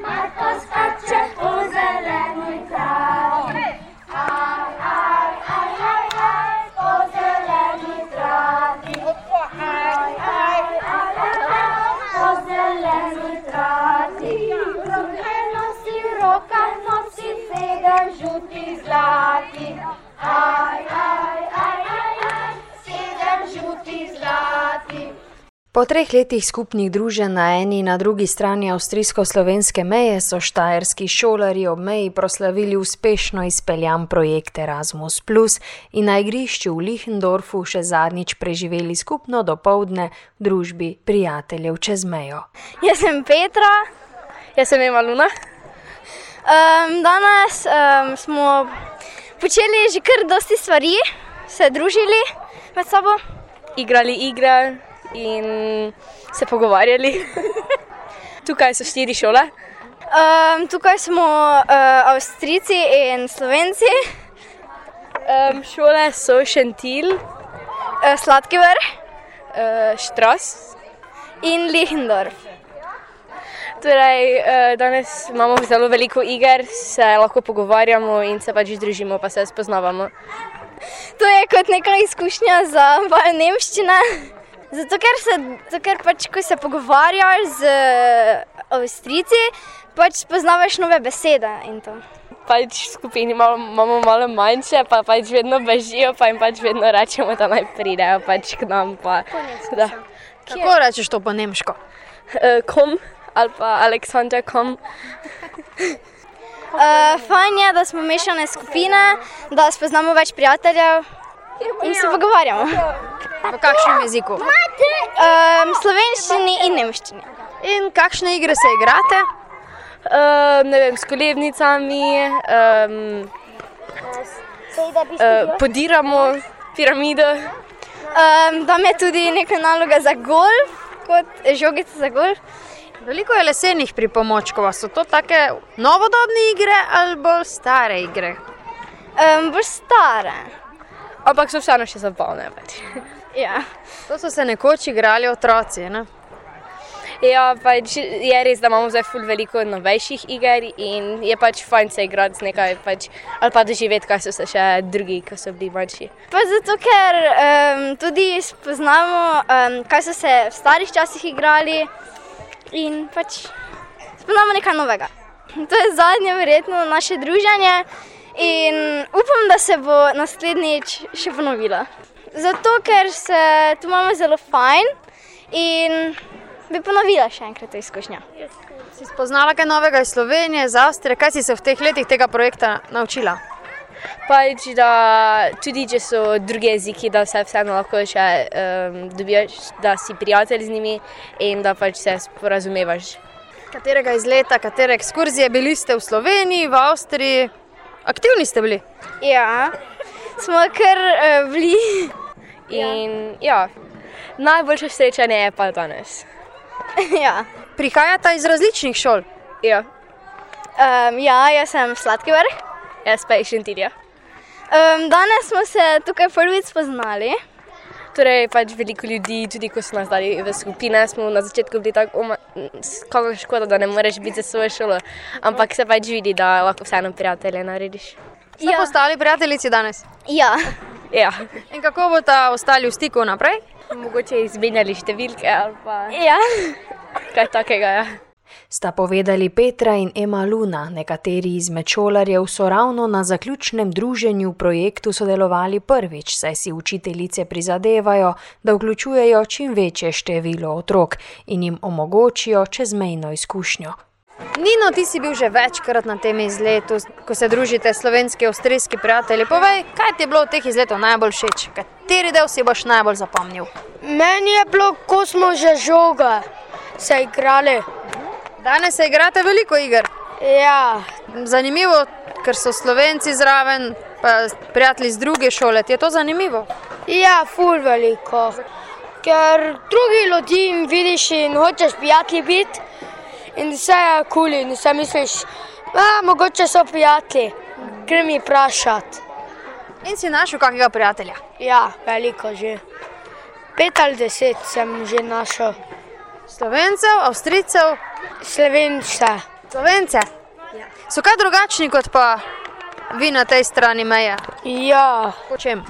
Marcos Po treh letih skupnih druženj na eni in na drugi strani avstrijsko-slovenske meje so štajerski šolarji ob meji proslavili uspešno izpeljan projekt Erasmus, in na igrišču v Lihendorfu še zadnjič preživeli skupno dopoldne v družbi prijateljev čez mejo. Jaz sem Petra, Jaz sem Ema Luna. um, danes um, smo počeli že kar dosti stvari, se družili med sabo. Igrali igre in se pogovarjali. Tukaj so štiri šole. Um, tukaj smo uh, Avstrijci in Slovenci, Um, šole so Šentil, uh, Sladkiver uh, Štras. in Lihendorf. Torej, uh, danes imamo zelo veliko iger, se lahko pogovarjamo in se pač družimo, pa se spoznavamo. To je kot neka izkušnja za vajo nemščine. Zato, ker, se, zato, ker pač, ko se pogovarjaš z Avstrijci, pač spoznavaš nove besede in to. Pač v skupini malo, imamo malo manjše, pa pač vedno bežijo, pa jim pač vedno rečemo, da naj pridejo pač k nam. Pa, da, Kako rečeš to po nemško? uh, kom ali pa Aleksandr kom. Uh, fajn je, da smo mešane skupine, da spoznamo več prijateljev in se pogovarjamo. V kakšnem jeziku? Um, slovenščini in nemščini. In kakšne igre se igrate? Uh, ne vem, s kolebnicami, um, uh, podiramo piramido. Um, tam je tudi neka naloga za golf, kot žogica za golf. Veliko je lesenih pripomočkov, so to take novodobne igre ali bolj stare igre? Um, bolj stare. Ampak so vseeno še zabavne. Pač. Ja. To so se nekoč igrali otroci. Ne? Ja, pač je res, da imamo zdaj ful veliko novejših iger in je pač fajn se igrati z nekaj, pač, ali pa doživeti, kaj so se še drugi, ki so bili manjši. Pa zato, ker um, tudi spoznamo, um, kaj so se v starih časih igrali in pač spoznamo nekaj novega. To je zadnje, verjetno, naše druženje in upam, da se bo naslednjič še ponovilo. Zato, ker se tu imamo zelo fajn in bi ponovila še enkrat to izkušnjo. Si spoznala kaj novega iz Slovenije, iz Avstrije, kaj si se v teh letih tega projekta naučila? Pač, da tudi če so drugi jeziki, da se vseeno lahko še um, dobiš, da si prijatelj z njimi in da pač se sporazumevaš. Katerega izleta, katere ekskurzije bili ste v Sloveniji, v Avstriji? Aktivni ste bili. Ja, smo kar uh, bili. In ja, najboljše srečanje je pa danes. ja. Prihajata iz različnih šol. Ja, Um, ja, jaz sem sladki vrh. jaz pa iz Šentilja. Um, danes smo se tukaj prvič spoznali. Torej, pač veliko ljudi, tudi ko so nas dali v skupine, smo na začetku bili tako, kako škoda, da ne moreš biti za svojo šolo, ampak se pač vidi, da lahko vseeno prijatelje narediš. Ste ja. postali prijateljici danes. Ja. Ja, In kako boste ostali v stiku naprej? mogoče izmenjali številke ali pa ja. kaj takega. Ja. Sta povedali Petra in Ema Luna, nekateri izmed šolarjev so ravno na zaključnem druženju v projektu sodelovali prvič, saj si učiteljice prizadevajo, da vključujejo čim večje število otrok in jim omogočijo čezmejno izkušnjo. Nino, ti si bil že večkrat na tem izletu, ko se družite s slovenski, avstrijski prijatelji. Povej, kaj ti je bilo v teh izletov najbolj všeč? Kateri del si boš najbolj zapomnil? Meni je bilo, ko smo že žoga se igrali. Danes se igrate veliko iger. Ja, Zanimivo, ker so slovenci zraven, pa prijatelji z druge šole. Ti je to zanimivo? ja, ful veliko. Ker drugi ljudi vidiš in hočeš prijatelji biti, in vse je kul, in vse misliš, da mogoče so prijatelji, grem jih vprašati. In si našel kakega prijatelja. Ja, veliko že. Pet ali deset sem že našel, Slovencev, Avstrijcev, slovence. Slovence? Ja. So kaj drugačni kot pa vi na tej strani meje? Ja, Po čem?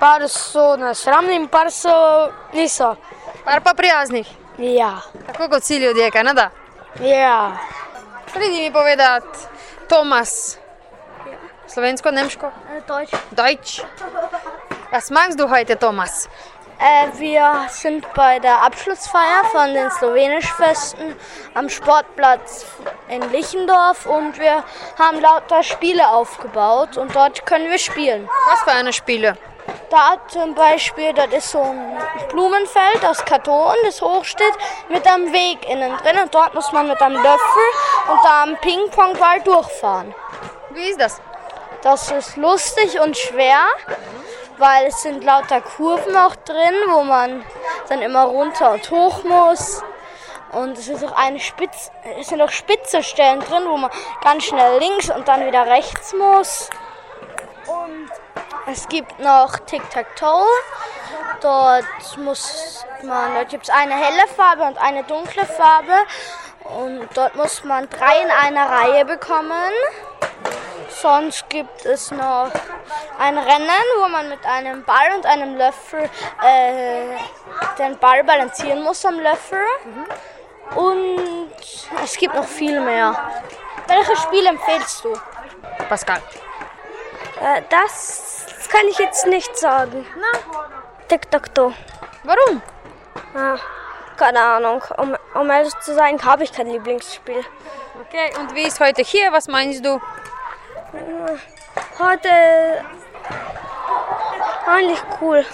par so nasramni in par so niso. Par pa prijaznih. Ja, Tako kot vsi ljudje, kaj ne da? ja. Pridi mi povedati, Tomas. Slovensko, nemško? Deutsch. Deutsch. Was magst du heute, Thomas? Äh, wir sind bei der Abschlussfeier von den Slowenischfesten am Sportplatz in Lichendorf und wir haben lauter Spiele aufgebaut und dort können wir spielen. Was für eine Spiele? Da zum Beispiel, das ist so ein Blumenfeld aus Karton, das hochsteht, mit einem Weg innen drin und dort muss man mit einem Löffel und da am Ping-Pong-Ball durchfahren. Wie ist das? Das ist lustig und schwer, weil es sind lauter Kurven auch drin, wo man dann immer runter und hoch muss. Und es ist auch eine Spitz, es sind auch spitze Stellen drin, wo man ganz schnell links und dann wieder rechts muss. Und es gibt noch Tic-Tac-Toe. Dort muss man, dort gibt es eine helle Farbe und eine dunkle Farbe. Und dort muss man drei in einer Reihe bekommen. Sonst gibt es noch ein Rennen, wo man mit einem Ball und einem Löffel äh, den Ball balancieren muss am Löffel. Und es gibt noch viel mehr. Welches Spiel empfehlst du? Pascal. Äh, das kann ich jetzt nicht sagen. Tic-Tac-Toe. Warum? Keine Ahnung. Um, um ehrlich zu sein, habe ich kein Lieblingsspiel. Okay, und wie ist heute hier? Was meinst du? Heute eigentlich cool.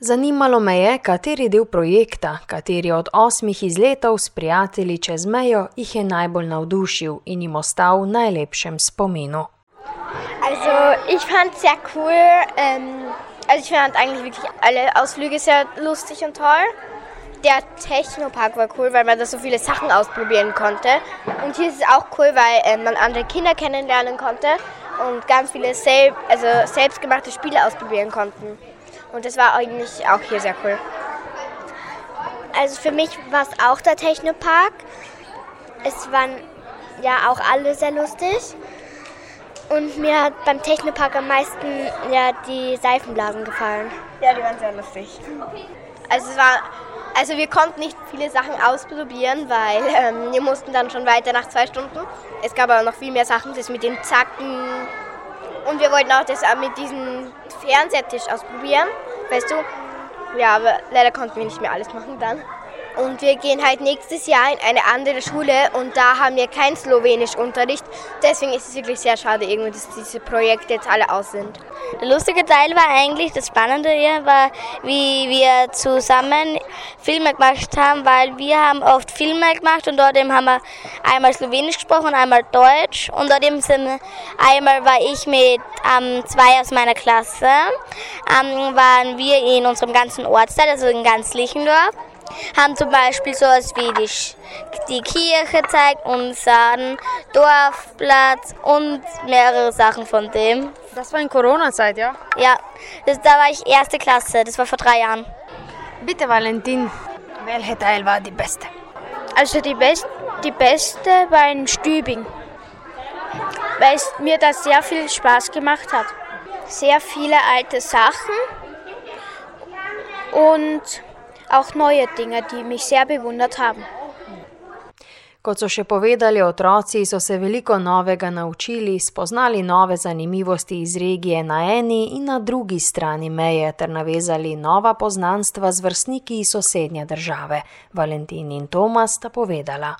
Zanimalo me je, kateri del projekta, kateri od osmih izletov s prijatelji čez mejo jih je najbolj navdušil in jim ostal v najlepšem spominu. Also ich fand es sehr cool. Ähm, also ich fand eigentlich wirklich alle Ausflüge sehr lustig und toll. Der Technopark war cool, weil man da so viele Sachen ausprobieren konnte. Und hier ist es auch cool, weil ähm, man andere Kinder kennenlernen konnte und ganz viele sel also selbstgemachte Spiele ausprobieren konnten. Und das war eigentlich auch hier sehr cool. Also für mich war es auch der Technopark. Es waren ja auch alle sehr lustig. Und mir hat beim Technopark am meisten ja die Seifenblasen gefallen. Ja, die waren sehr lustig. Also es war, also wir konnten nicht viele Sachen ausprobieren, weil ähm, wir mussten dann schon weiter nach zwei Stunden. Es gab aber noch viel mehr Sachen, das mit den Zacken. Und wir wollten auch das mit diesem Fernsehtisch ausprobieren, weißt du? Ja, aber leider konnten wir nicht mehr alles machen dann. Und wir gehen halt nächstes Jahr in eine andere Schule und da haben wir keinen Slowenischunterricht. Deswegen ist es wirklich sehr schade, irgendwie, dass diese Projekte jetzt alle aus sind. Der lustige Teil war eigentlich, das Spannende hier war, wie wir zusammen Filme gemacht haben, weil wir haben oft Filme gemacht und dort eben haben wir einmal Slowenisch gesprochen einmal Deutsch und dort eben sind einmal war ich mit ähm, zwei aus meiner Klasse, ähm, waren wir in unserem ganzen Ortsteil, also in ganz Lichendorf haben zum Beispiel sowas wie die, die Kirche zeigt, unseren Dorfplatz und mehrere Sachen von dem. Das war in Corona-Zeit, ja? Ja, das, da war ich erste Klasse, das war vor drei Jahren. Bitte, Valentin. Welcher Teil war die beste? Also die, best, die beste war in Stübing, weil es mir das sehr viel Spaß gemacht hat. Sehr viele alte Sachen und auch neue Dinge, die mich sehr bewundert haben. Kot so še povedali otroci, so se veliko novega naučili, spoznali nove zanimivosti iz regije na eni in na drugi strani meje ter navezali nova poznanstva z vrstniki iz sosednje države. Valentin in Tomas sta povedala.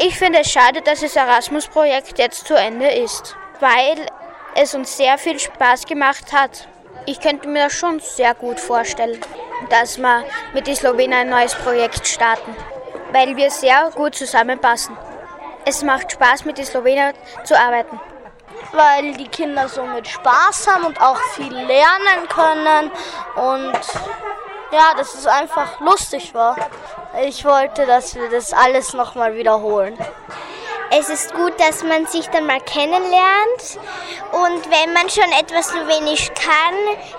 Ich finde es schade, dass das Erasmus-Projekt jetzt zu Ende ist, weil es uns sehr viel Spaß gemacht hat. Ich könnte mir das schon sehr gut vorstellen, dass wir mit den Slowenen ein neues Projekt starten, weil wir sehr gut zusammenpassen. Es macht Spaß, mit den Slowenen zu arbeiten. weil die Kinder so mit Spaß haben und auch viel lernen können und ja, dass es einfach lustig war. Ich wollte, dass wir das alles nochmal wiederholen. Es ist gut, dass man sich dann mal kennenlernt und wenn man schon etwas Slowenisch kann,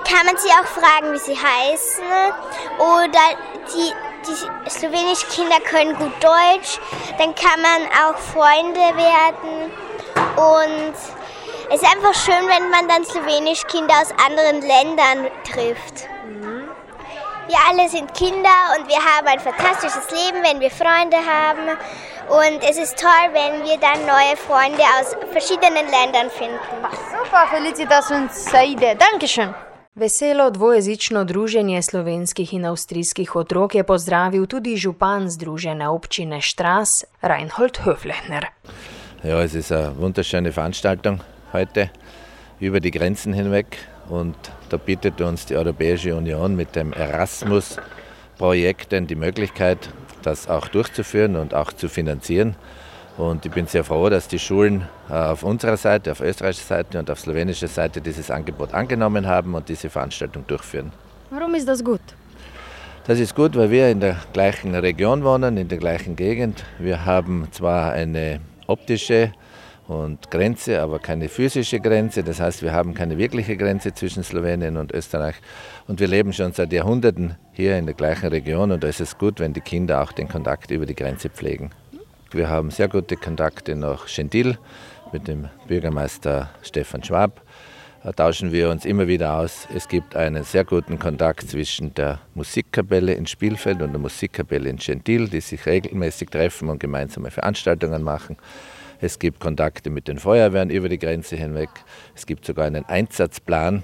kann man sie auch fragen, wie sie heißen oder die die slowenischen Kinder können gut Deutsch, dann kann man auch Freunde werden. Und es ist einfach schön, wenn man dann slowenische Kinder aus anderen Ländern trifft. Wir alle sind Kinder und wir haben ein fantastisches Leben, wenn wir Freunde haben. Und es ist toll, wenn wir dann neue Freunde aus verschiedenen Ländern finden. Super, Felicitas und Saide. Dankeschön. Veselo dvojezično druženje slovenskih in avstrijskih otrok je pozdravil tudi župan Združene občine Štras, Reinhold Höflechner. Ja, es ist eine wunderschöne Veranstaltung heute über die Grenzen hinweg und da bietet uns die Europäische Union mit dem Erasmus-Projekt die Möglichkeit, das auch durchzuführen und auch zu finanzieren. Und ich bin sehr froh, dass die Schulen äh, auf unserer Seite, auf österreichischer Seite und auf slowenischer Seite dieses Angebot angenommen haben und diese Veranstaltung durchführen. Warum ist das gut? Das ist gut, weil wir in der gleichen Region wohnen, in der gleichen Gegend. Wir haben zwar eine optische und Grenze, aber keine physische Grenze. Das heißt, wir haben keine wirkliche Grenze zwischen Slowenien und Österreich. Und wir leben schon seit Jahrhunderten hier in der gleichen Region und da ist es gut, wenn die Kinder auch den Kontakt über die Grenze pflegen. Wir haben sehr gute Kontakte nach Gentil mit dem Bürgermeister Stefan Schwab. Da tauschen wir uns immer wieder aus. Es gibt einen sehr guten Kontakt zwischen der Musikkapelle in Spielfeld und der Musikkapelle in Gentil, die sich regelmäßig treffen und gemeinsame Veranstaltungen machen. Es gibt Kontakte mit den Feuerwehren über die Grenze hinweg. Es gibt sogar einen Einsatzplan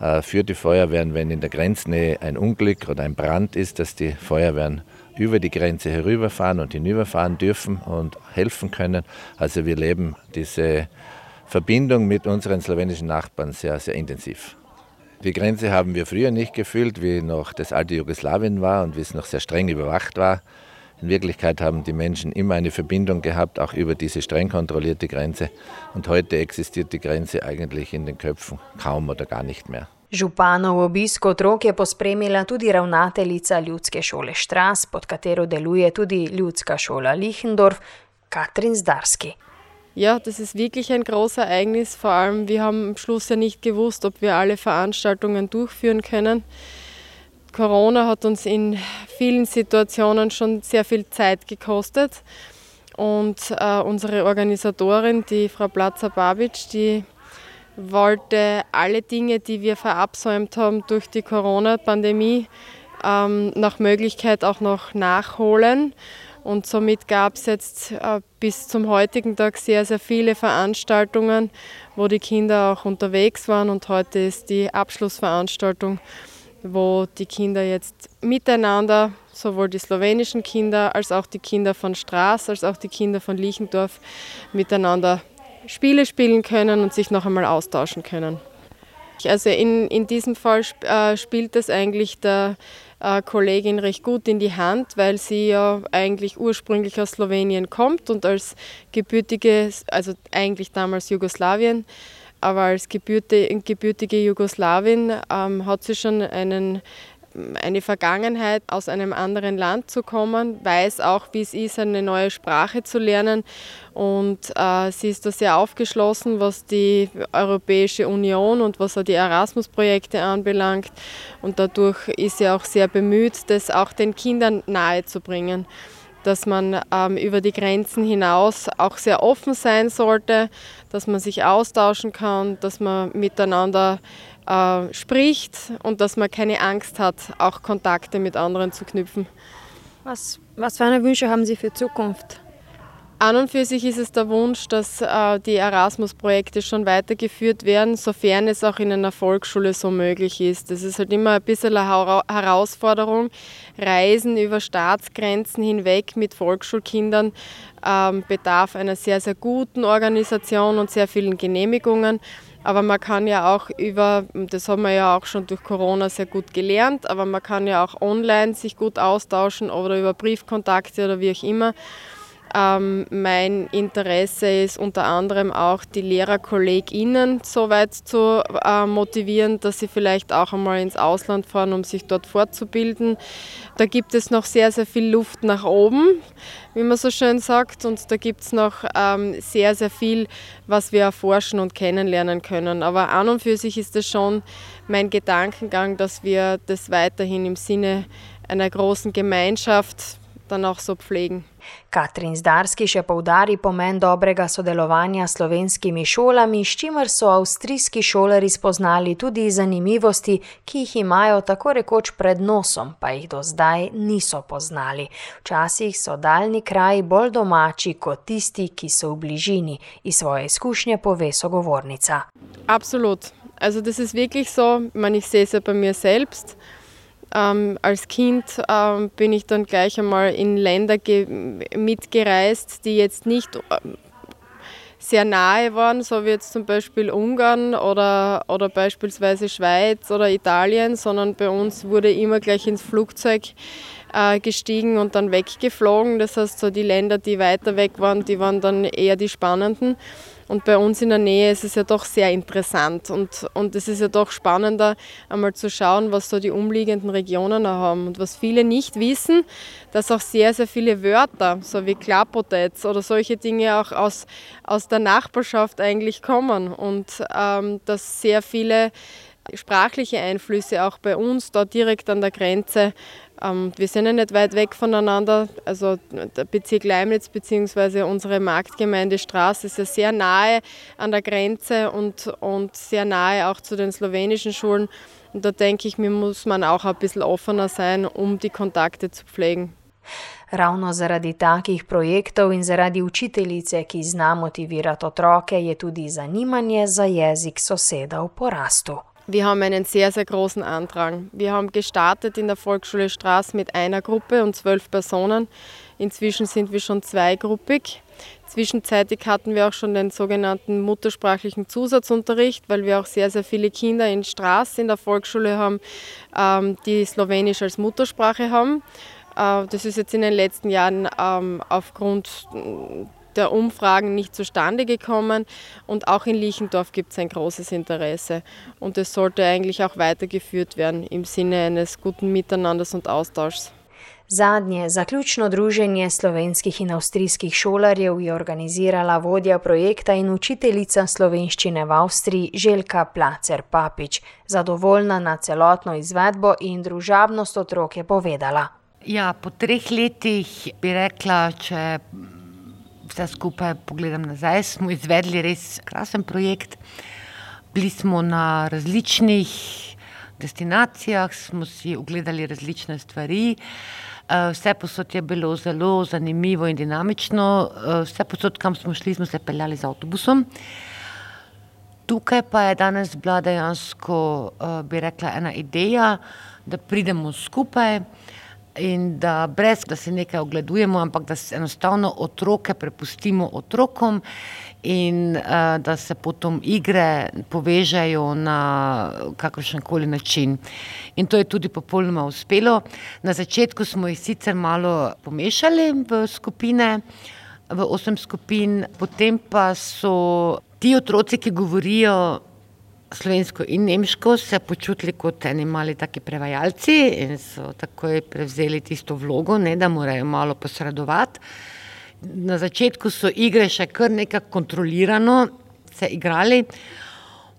äh, für die Feuerwehren, wenn in der Grenznähe ein Unglück oder ein Brand ist, dass die Feuerwehren über die Grenze herüberfahren und hinüberfahren dürfen und helfen können. Also wir leben diese Verbindung mit unseren slowenischen Nachbarn sehr, sehr intensiv. Die Grenze haben wir früher nicht gefühlt, wie noch das alte Jugoslawien war und wie es noch sehr streng überwacht war. In Wirklichkeit haben die Menschen immer eine Verbindung gehabt, auch über diese streng kontrollierte Grenze. Und heute existiert die Grenze eigentlich in den Köpfen kaum oder gar nicht mehr. Županov obisk otrok je pospremila tudi ravnateljica ljudske šole Štras, pod katero deluje tudi ljudska šola Lichendorf, Katrin Zdarski. Ja, das ist wirklich ein großes Ereignis. Vor allem, wir haben am Schluss ja nicht gewusst, ob wir alle Veranstaltungen durchführen können. Corona hat uns in vielen Situationen schon sehr viel Zeit gekostet. Und äh, unsere Organisatorin, die Frau Platzer-Babic, die wollte alle Dinge, die wir verabsäumt haben durch die Corona-Pandemie, ähm, nach Möglichkeit auch noch nachholen. Und somit gab es jetzt äh, bis zum heutigen Tag sehr, sehr viele Veranstaltungen, wo die Kinder auch unterwegs waren. Und heute ist die Abschlussveranstaltung wo die Kinder jetzt miteinander, sowohl die slowenischen Kinder als auch die Kinder von Straß, als auch die Kinder von Liechendorf, miteinander Spiele spielen können und sich noch einmal austauschen können. Also in, in diesem Fall äh, spielt das eigentlich der äh, Kollegin recht gut in die Hand, weil sie ja eigentlich ursprünglich aus Slowenien kommt und als gebürtige, also eigentlich damals Jugoslawien, aber als gebürtige Jugoslawin ähm, hat sie schon einen, eine Vergangenheit, aus einem anderen Land zu kommen, weiß auch, wie es ist, eine neue Sprache zu lernen. Und äh, sie ist da sehr aufgeschlossen, was die Europäische Union und was auch die Erasmus-Projekte anbelangt. Und dadurch ist sie auch sehr bemüht, das auch den Kindern nahezubringen dass man ähm, über die Grenzen hinaus auch sehr offen sein sollte, dass man sich austauschen kann, dass man miteinander äh, spricht und dass man keine Angst hat, auch Kontakte mit anderen zu knüpfen. Was, was für eine Wünsche haben Sie für Zukunft? An und für sich ist es der Wunsch, dass äh, die Erasmus-Projekte schon weitergeführt werden, sofern es auch in einer Volksschule so möglich ist. Das ist halt immer ein bisschen eine Herausforderung. Reisen über Staatsgrenzen hinweg mit Volksschulkindern ähm, bedarf einer sehr, sehr guten Organisation und sehr vielen Genehmigungen. Aber man kann ja auch über, das haben wir ja auch schon durch Corona sehr gut gelernt, aber man kann ja auch online sich gut austauschen oder über Briefkontakte oder wie auch immer. Ähm, mein Interesse ist unter anderem auch, die LehrerkollegInnen so weit zu äh, motivieren, dass sie vielleicht auch einmal ins Ausland fahren, um sich dort fortzubilden. Da gibt es noch sehr, sehr viel Luft nach oben, wie man so schön sagt. Und da gibt es noch ähm, sehr, sehr viel, was wir erforschen und kennenlernen können. Aber an und für sich ist es schon mein Gedankengang, dass wir das weiterhin im Sinne einer großen Gemeinschaft dann auch so pflegen. Katrin Zdarski še poudari pomen dobrega sodelovanja s slovenskimi šolami, s čimer so avstrijski šolari spoznali tudi zanimivosti, ki jih imajo tako rekoč pred nosom, pa jih do zdaj niso poznali. Včasih so daljni kraji bolj domači kot tisti, ki so v bližini, iz svoje izkušnje pove sogovornica. Absolut. Also das ist wirklich so, man ich sehe es ja bei mir selbst. Ähm, als Kind ähm, bin ich dann gleich einmal in Länder mitgereist, die jetzt nicht ähm, sehr nahe waren, so wie jetzt zum Beispiel Ungarn oder, oder beispielsweise Schweiz oder Italien, sondern bei uns wurde immer gleich ins Flugzeug äh, gestiegen und dann weggeflogen. Das heißt, so die Länder, die weiter weg waren, die waren dann eher die spannenden. Und bei uns in der Nähe ist es ja doch sehr interessant und, und es ist ja doch spannender, einmal zu schauen, was so die umliegenden Regionen haben. Und was viele nicht wissen, dass auch sehr, sehr viele Wörter, so wie Klappotetz oder solche Dinge auch aus, aus der Nachbarschaft eigentlich kommen und ähm, dass sehr viele sprachliche Einflüsse auch bei uns da direkt an der Grenze wir sind ja nicht weit weg voneinander. Also der Bezirk Leimnitz bzw. unsere Marktgemeinde Straße ist ja sehr nahe an der Grenze und, und sehr nahe auch zu den slowenischen Schulen. Und da denke ich, mir muss man auch ein bisschen offener sein, um die Kontakte zu pflegen. Ravno zaradi takih projektov in zaradi učiteljice, ki zna motivirati otroke, je tudi zanimanje za jezik soseda v porastu. Wir haben einen sehr, sehr großen Andrang. Wir haben gestartet in der Volksschule Straß mit einer Gruppe und zwölf Personen. Inzwischen sind wir schon zweigruppig. Zwischenzeitlich hatten wir auch schon den sogenannten muttersprachlichen Zusatzunterricht, weil wir auch sehr, sehr viele Kinder in Straß in der Volksschule haben, ähm, die Slowenisch als Muttersprache haben. Äh, das ist jetzt in den letzten Jahren ähm, aufgrund der Umfragen nicht zustande gekommen. Und auch in Liechendorf gibt es ein großes Interesse. Und es sollte eigentlich auch weitergeführt werden im Sinne eines guten Miteinanders und Austauschs. Zadnje zaključno druženje slovenskih in avstrijskih šolarjev je organizirala vodja projekta in učiteljica slovenščine v Avstriji Željka Placer Papič. Zadovoljna na celotno izvedbo in družabnost otrok je povedala. Ja, po treh letih bi rekla, če vse skupaj pogledam nazaj, smo izvedli res krasen projekt. Bili smo na različnih destinacijah, smo si ogledali različne stvari. Eh, vse posod je bilo zelo zanimivo in dinamično. Eh, vse posod, kam smo šli, smo se peljali z avtobusom. Tukaj pa je danes bila dejansko, eh, bi rekla, ena ideja, da pridemo skupaj in da brez da se nekaj ogledujemo, ampak da se enostavno otroke prepustimo otrokom in uh, da se potom igre povežejo na kakršen koli način. In to je tudi popolnoma uspelo. Na začetku smo jih sicer malo pomešali v skupine, v osem skupin, potem pa so ti otroci, ki govorijo slovensko in nemško, se počutili kot eni mali taki prevajalci in so takoj prevzeli tisto vlogo, ne, da morajo malo posredovati. Na začetku so igre še kar nekako kontrolirano se igrali,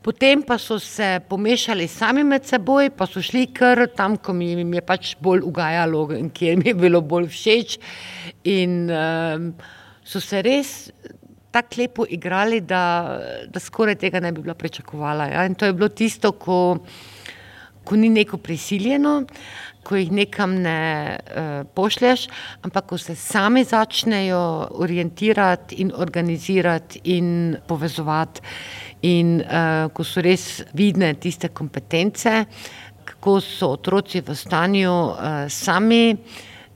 potem pa so se pomešali sami med seboj, pa so šli kar tam, ko mi je pač bolj ugajalo in kjer mi je bilo bolj všeč in um, so se res tako lepo igrali, da, da skoraj tega ne bi bila pričakovala. Ja? In to je bilo tisto, ko, ko ni neko prisiljeno, ko jih nekam ne uh, pošlješ, ampak ko se sami začnejo orientirati in organizirati in povezovati, in uh, ko so res vidne tiste kompetence, kako so otroci v stanju uh, sami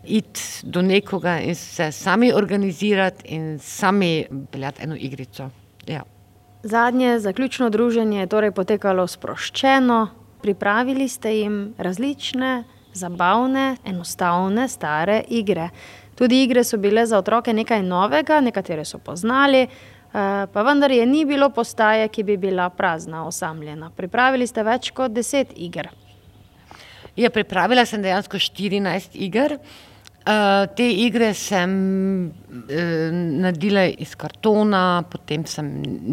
iti do nekoga in se sami organizirati in sami peljati eno igrico. Ja. Zadnje zaključno druženje je torej potekalo sproščeno, pripravili ste jim različne, zabavne, enostavne, stare igre. Tudi igre so bile za otroke nekaj novega, nekatere so poznali, eh, pa vendar je ni bilo postaje, ki bi bila prazna, osamljena. Pripravili ste več kot deset iger. Ja, pripravila sem dejansko 14 iger. Uh, te igre sem uh, naredila iz kartona, potem sem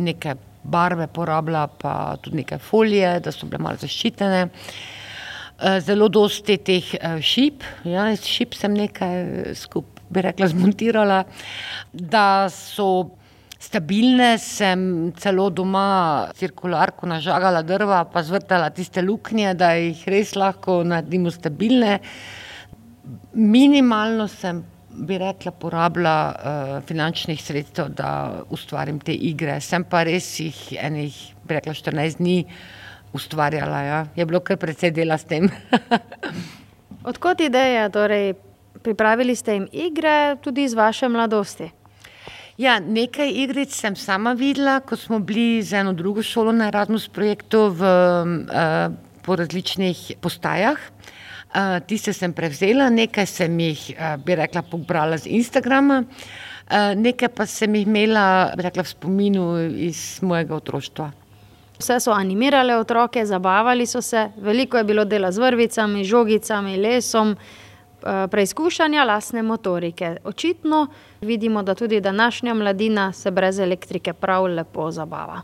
nekaj barve porabila, pa tudi nekaj folije, da so bile malo zaščitene. zelo dosti teh šip, ja, iz šip sem nekaj skupaj, bi rekla, zmontirala, da so stabilne, sem celo doma cirkularko nažagala drva, pa zvrtala tiste luknje, da jih res lahko naredimo stabilne. Minimalno sem, bi rekla, porabila uh, finančnih sredstev, da ustvarim te igre. Sem pa res jih enih, bi rekla, 14 dni ustvarjala. Ja. Je bilo kar precej dela s tem. Odkot ideja? Torej, pripravili ste jim igre tudi iz vaše mladosti. Ja, nekaj igric sem sama videla, ko smo bili z eno drugo šolo na Erasmus projektu v, uh, po različnih postajah. Uh, tiste sem prevzela, nekaj sem jih, uh, bi rekla, pobrala z Instagrama, uh, nekaj pa sem jih imela, bi rekla, v spominu iz mojega otroštva. Vse so animirale otroke, zabavali so se, veliko je bilo dela z vrvicami, žogicami, lesom. Preizkušanja lastne motorike. Očitno vidimo, da tudi današnja mladina se brez elektrike prav lepo zabava.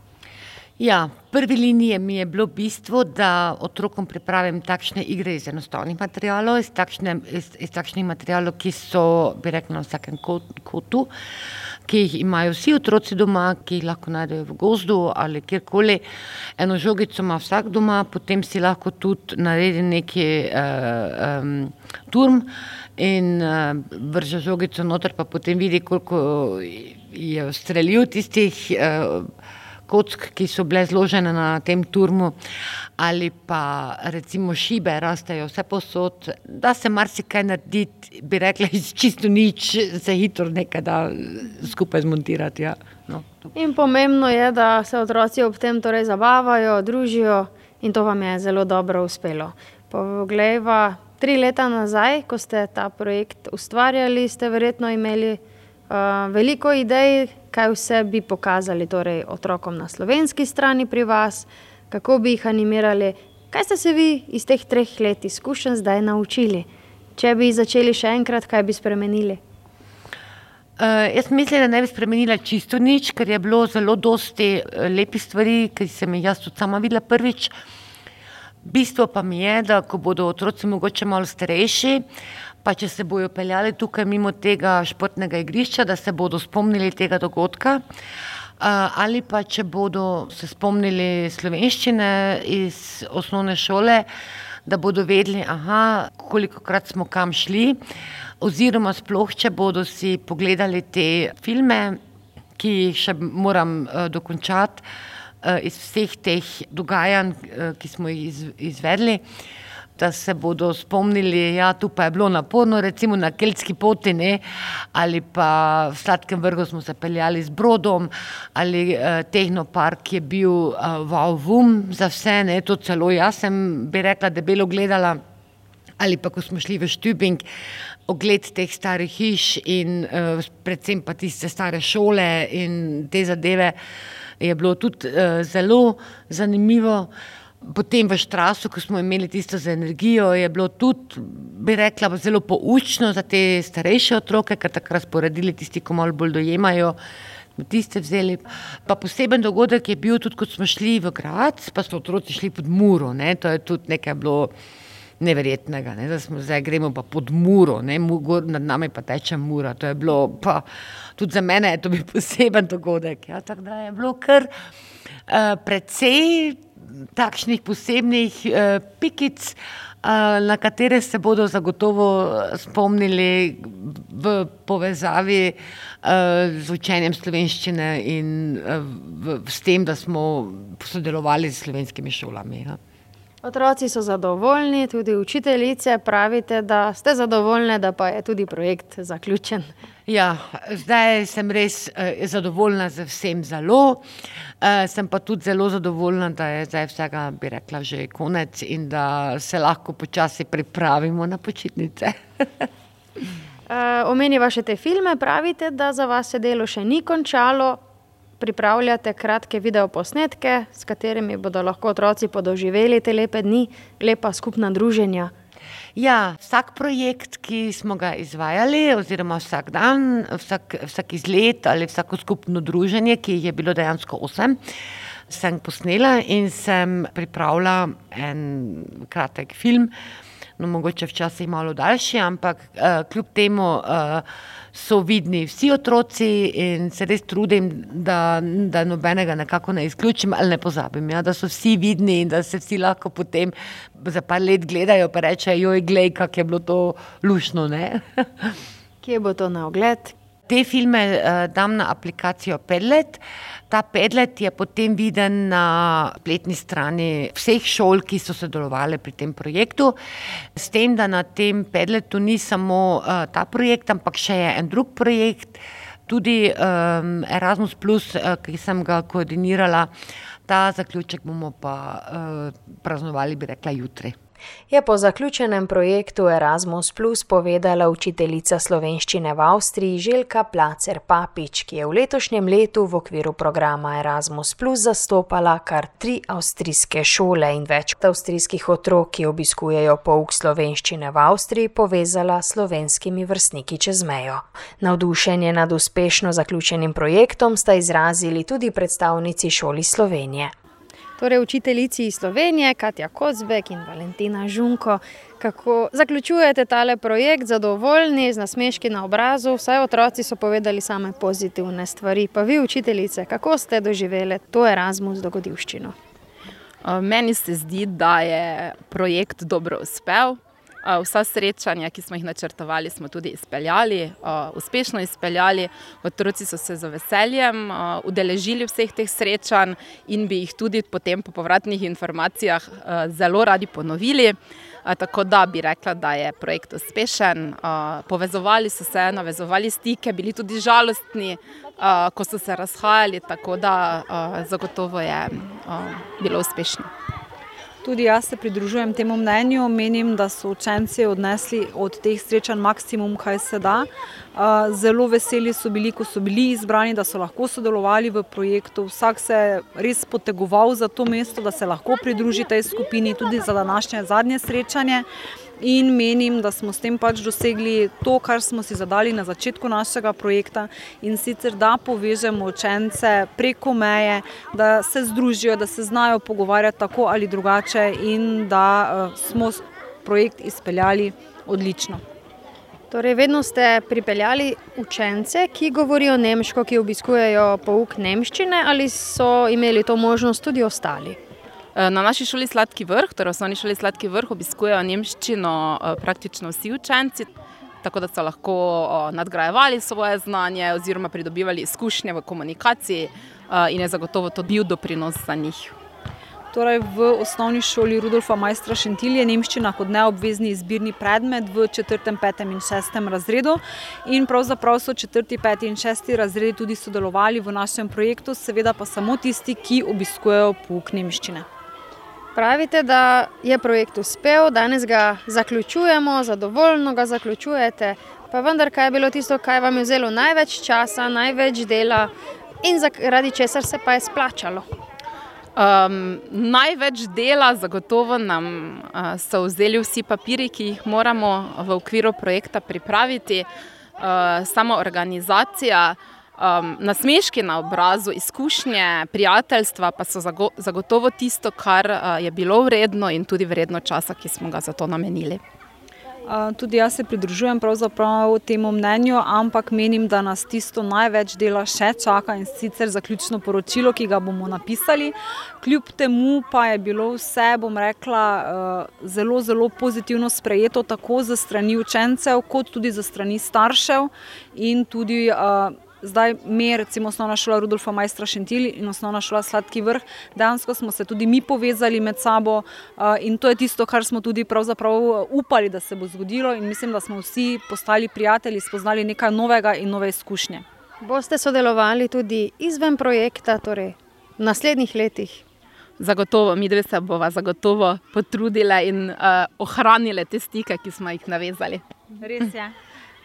Ja, v prvi liniji mi je bilo bistvo, da otrokom pripravim takšne igre iz enostavnih materijalov, iz, takšne, iz, iz takšnih materijalov, ki so, bi rekla, na vsakem kotu ki jih imajo vsi otroci doma, ki jih lahko najdejo v gozdu ali kjerkoli. Eno žogico ima vsak doma, potem si lahko tudi naredi neki uh, um, turm in uh, vrže žogico noter, pa potem vidi, koliko je streljil tistih. Uh, kock, ki so bile zložene na tem turmu, ali pa recimo šibe, rastejo vse posod, da se marsikaj naredi, bi rekla, iz čisto nič, se hitro nekaj da skupaj zmontirati. Ja. No, in pomembno je, da se otroci ob tem torej zabavajo, družijo in to vam je zelo dobro uspelo. Poglejva, tri leta nazaj, ko ste ta projekt ustvarjali, ste verjetno imeli veliko idej, kaj vse bi pokazali torej, otrokom na slovenski strani pri vas, kako bi jih animirali. Kaj ste se vi iz teh treh let izkušenj zdaj naučili? Če bi začeli še enkrat, kaj bi spremenili? Uh, jaz mislim, da ne bi spremenila čisto nič, ker je bilo zelo dosti lepih stvari, ki sem jih jaz tudi sama videla prvič. Bistvo pa mi je, da ko bodo otroci mogoče malo starejši, uh, pa če se bojo peljali tukaj mimo tega športnega igrišča, da se bodo spomnili tega dogodka. Ali pa če bodo se spomnili slovenščine iz osnovne šole, da bodo vedeli, aha, koliko krat smo kam šli, oziroma sploh, če bodo si pogledali te filme, ki jih še moram uh, dokončati uh, iz vseh teh dogajanj, uh, ki smo jih izvedli. Da se bodo spomnili, da ja, tu pa je bilo naporno, recimo na Keltski poti, ne, ali pa v Sladkem vrhu smo se peljali z brodom, ali eh, Tehnopark je bil eh, vavum za vse, ne, to celo jaz sem bi rekla, da belo gledala, ali pa ko smo šli v Štubing, ogled teh starih hiš in eh, predvsem pa tiste stare šole in te zadeve je bilo tudi eh, zelo zanimivo. Potem v Štrasu, ko smo imeli tisto za energijo, je bilo tudi, bi rekla, zelo poučno za te starejše otroke, ker takrat sporedili tisti, ki malo bolj dojemajo. Tiste vzeli. Pa poseben dogodek je bil tudi, ko smo šli v grad, pa so otroci šli pod muro. Ne? To je tudi nekaj bilo neverjetnega, ne? da smo zdaj gremo pa pod muro, ne? Gor, nad nami pa teče mura. To je bilo, pa tudi za mene je to bil poseben dogodek. Ja? Tako da je bilo kar uh, precej takšnih posebnih uh, pikic, uh, na katere se bodo zagotovo spomnili v povezavi uh, z učenjem slovenščine in uh, v, s tem, da smo sodelovali s slovenskimi šolami. Ja. Otroci so zadovoljni, tudi učiteljice pravite, da ste zadovoljni, da pa je tudi projekt zaključen. Ja, zdaj sem res uh, zadovoljna z vsem zelo. Uh, sem pa tudi zelo zadovoljna, da je zdaj vsega, bi rekla, že konec in da se lahko počasi pripravimo na počitnice. uh, Omeniva še te filme, pravite, da za vas se delo še ni končalo, pripravljate kratke videoposnetke, s katerimi bodo lahko otroci podoživeli te lepe dni, lepa skupna druženja. Ja, vsak projekt, ki smo ga izvajali, oziroma vsak dan, vsak, vsak izlet ali vsako skupno druženje, ki je bilo dejansko osem, sem posnela in sem pripravila en kratek film. No, mogoče včasih malo daljši, ampak uh, kljub temu uh, so vidni vsi otroci in se res trudim, da, da nobenega nekako ne izključim ali ne pozabim. Ja, da so vsi vidni in da se vsi lahko potem za par let gledajo in rečejo: joj, glej, kako je bilo to lušno. Kje bo to na ogled? Te filme uh, dam na aplikacijo Pedlet. Ta Pedlet je potem viden na spletni strani vseh šol, ki so sodelovali pri tem projektu. S tem, da na tem Pedletu ni samo uh, ta projekt, ampak še en drug projekt, tudi um, Erasmus, Plus, uh, ki sem ga koordinirala. Ta zaključek bomo pa uh, praznovali, bi rekla, jutri je po zaključenem projektu Erasmus Plus povedala učiteljica slovenščine v Avstriji Željka Placer Papič, ki je v letošnjem letu v okviru programa Erasmus Plus zastopala kar tri avstrijske šole in več avstrijskih otrok, ki obiskujejo pouk slovenščine v Avstriji, povezala s slovenskimi vrstniki čez mejo. Navdušenje nad uspešno zaključenim projektom sta izrazili tudi predstavnici šoli Slovenije. Torej, učiteljici iz Slovenije, Katja Kozbek in Valentina Žunko, kako zaključujete tale projekt, zadovoljni, z nasmeški na obrazu, vsaj otroci so povedali same pozitivne stvari. Pa vi, učiteljice, kako ste doživeli to Erasmus dogodivščino? Meni se zdi, da je projekt dobro uspel. Vsa srečanja, ki smo jih načrtovali, smo tudi izpeljali, uspešno izpeljali. Otroci so se z veseljem udeležili vseh teh srečanj in bi jih tudi potem po povratnih informacijah zelo radi ponovili. Tako da bi rekla, da je projekt uspešen. Povezovali so se, navezovali stike, bili tudi žalostni, ko so se razhajali, tako da zagotovo je bilo uspešno. Tudi jaz se pridružujem temu mnenju. Menim, da so učenci odnesli od teh srečanj maksimum, kaj se da. Zelo veseli so bili, ko so bili izbrani, da so lahko sodelovali v projektu. Vsak se je res potegoval za to mesto, da se lahko pridruži tej skupini, tudi za današnje zadnje srečanje in menim, da smo s tem pač dosegli to, kar smo si zadali na začetku našega projekta in sicer da povežemo učence preko meje, da se združijo, da se znajo pogovarjati tako ali drugače in da uh, smo projekt izpeljali odlično. Torej, vedno ste pripeljali učence, ki govorijo nemško, ki obiskujejo pouk nemščine, ali so imeli to možnost tudi ostali? Eh, na naši šoli Sladki vrh, torej osnovni šoli Sladki vrh, obiskujejo nemščino eh, praktično vsi učenci, tako da so lahko eh, nadgrajevali svoje znanje oziroma pridobivali izkušnje v komunikaciji in je zagotovo to bil doprinos za njih. Torej v osnovni šoli Rudolfa Majstra Šentil je nemščina kot neobvezni izbirni predmet v četrtem, petem in šestem razredu. In pravzaprav so četrti, peti in šesti razredi tudi sodelovali v našem projektu, seveda pa samo tisti, ki obiskujejo pouk nemščine. Pravite, da je projekt uspel, danes ga zaključujemo, zadovoljno ga zaključujete. Pa vendar, kaj je bilo tisto, kar vam je vzelo največ časa, največ dela in zaradi česar se pa je splačalo? Um, največ dela zagotovo nam uh, so vzeli vsi papiri, ki jih moramo v okviru projekta pripraviti, uh, samo organizacija. Um, nasmeški na obrazu, izkušnje, prijateljstva pa so zagotovo tisto, kar uh, je bilo vredno in tudi vredno časa, ki smo ga za to namenili. Tudi jaz se pridružujem temu mnenju, ampak menim, da nas tisto največ dela še čaka in sicer zaključno poročilo, ki ga bomo napisali. Kljub temu pa je bilo vse, bom rekla, zelo, zelo pozitivno sprejeto, tako za strani učencev, kot tudi za strani staršev in tudi zdaj mi, recimo osnovna šola Rudolfa Majstra Šentil in osnovna šola Sladki vrh, dejansko smo se tudi mi povezali med sabo in to je tisto, kar smo tudi pravzaprav upali, da se bo zgodilo in mislim, da smo vsi postali prijatelji, spoznali nekaj novega in nove izkušnje. Boste sodelovali tudi izven projekta, torej v naslednjih letih? Zagotovo, mi dve se bomo zagotovo potrudili in uh, ohranili te stike, ki smo jih navezali. Res je.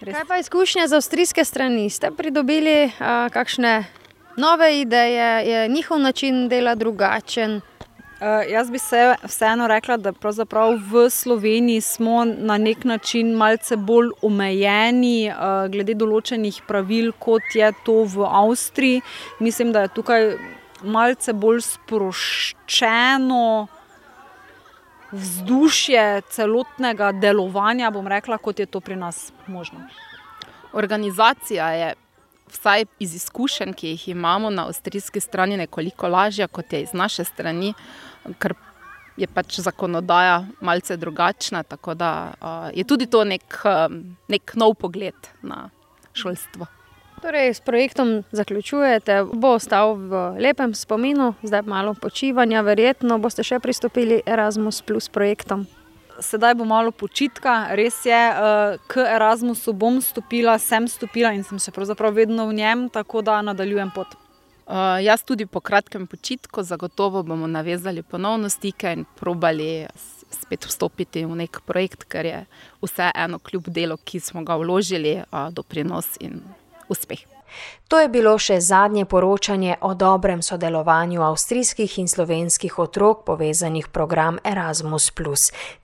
Res. Kaj pa izkušnje z avstrijske strani? Ste pridobili uh, kakšne nove ideje, je njihov način dela drugačen? Uh, jaz bi se vseeno rekla, da v Sloveniji smo na nek način malce bolj omejeni uh, glede določenih pravil, kot je to v Avstriji. Mislim, da je tukaj malce bolj sproščeno vzdušje celotnega delovanja, bom rekla, kot je to pri nas možno. Organizacija je, vsaj iz izkušenj, ki jih imamo na avstrijski strani, nekoliko lažja kot je iz naše strani, ker je pač zakonodaja malce drugačna. Tako da uh, je tudi to nek, um, nek nov pogled na šolstvo. Torej, s projektom zaključujete, bo ostal v lepem spominu, zdaj malo počivanja, verjetno boste še pristopili Erasmus Plus projektom. Sedaj bo malo počitka, res je, k Erasmusu bom stopila, sem stopila in sem še pravzaprav vedno v njem, tako da nadaljujem pot. Uh, jaz tudi po kratkem počitku, zagotovo bomo navezali ponovno stike in probali spet vstopiti v nek projekt, ker je vse eno, kljub delu, ki smo ga vložili, uh, doprinos in uspeh. To je bilo še zadnje poročanje o dobrem sodelovanju avstrijskih in slovenskih otrok povezanih program Erasmus.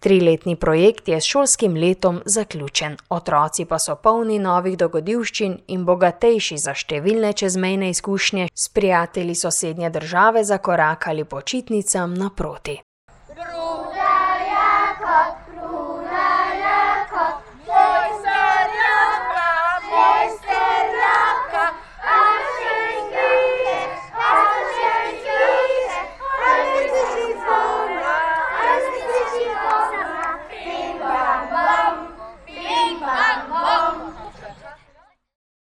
Triletni projekt je s šolskim letom zaključen, otroci pa so polni novih dogodivščin in bogatejši za številne čezmejne izkušnje, s prijatelji sosednje države zakorakali počitnicam naproti.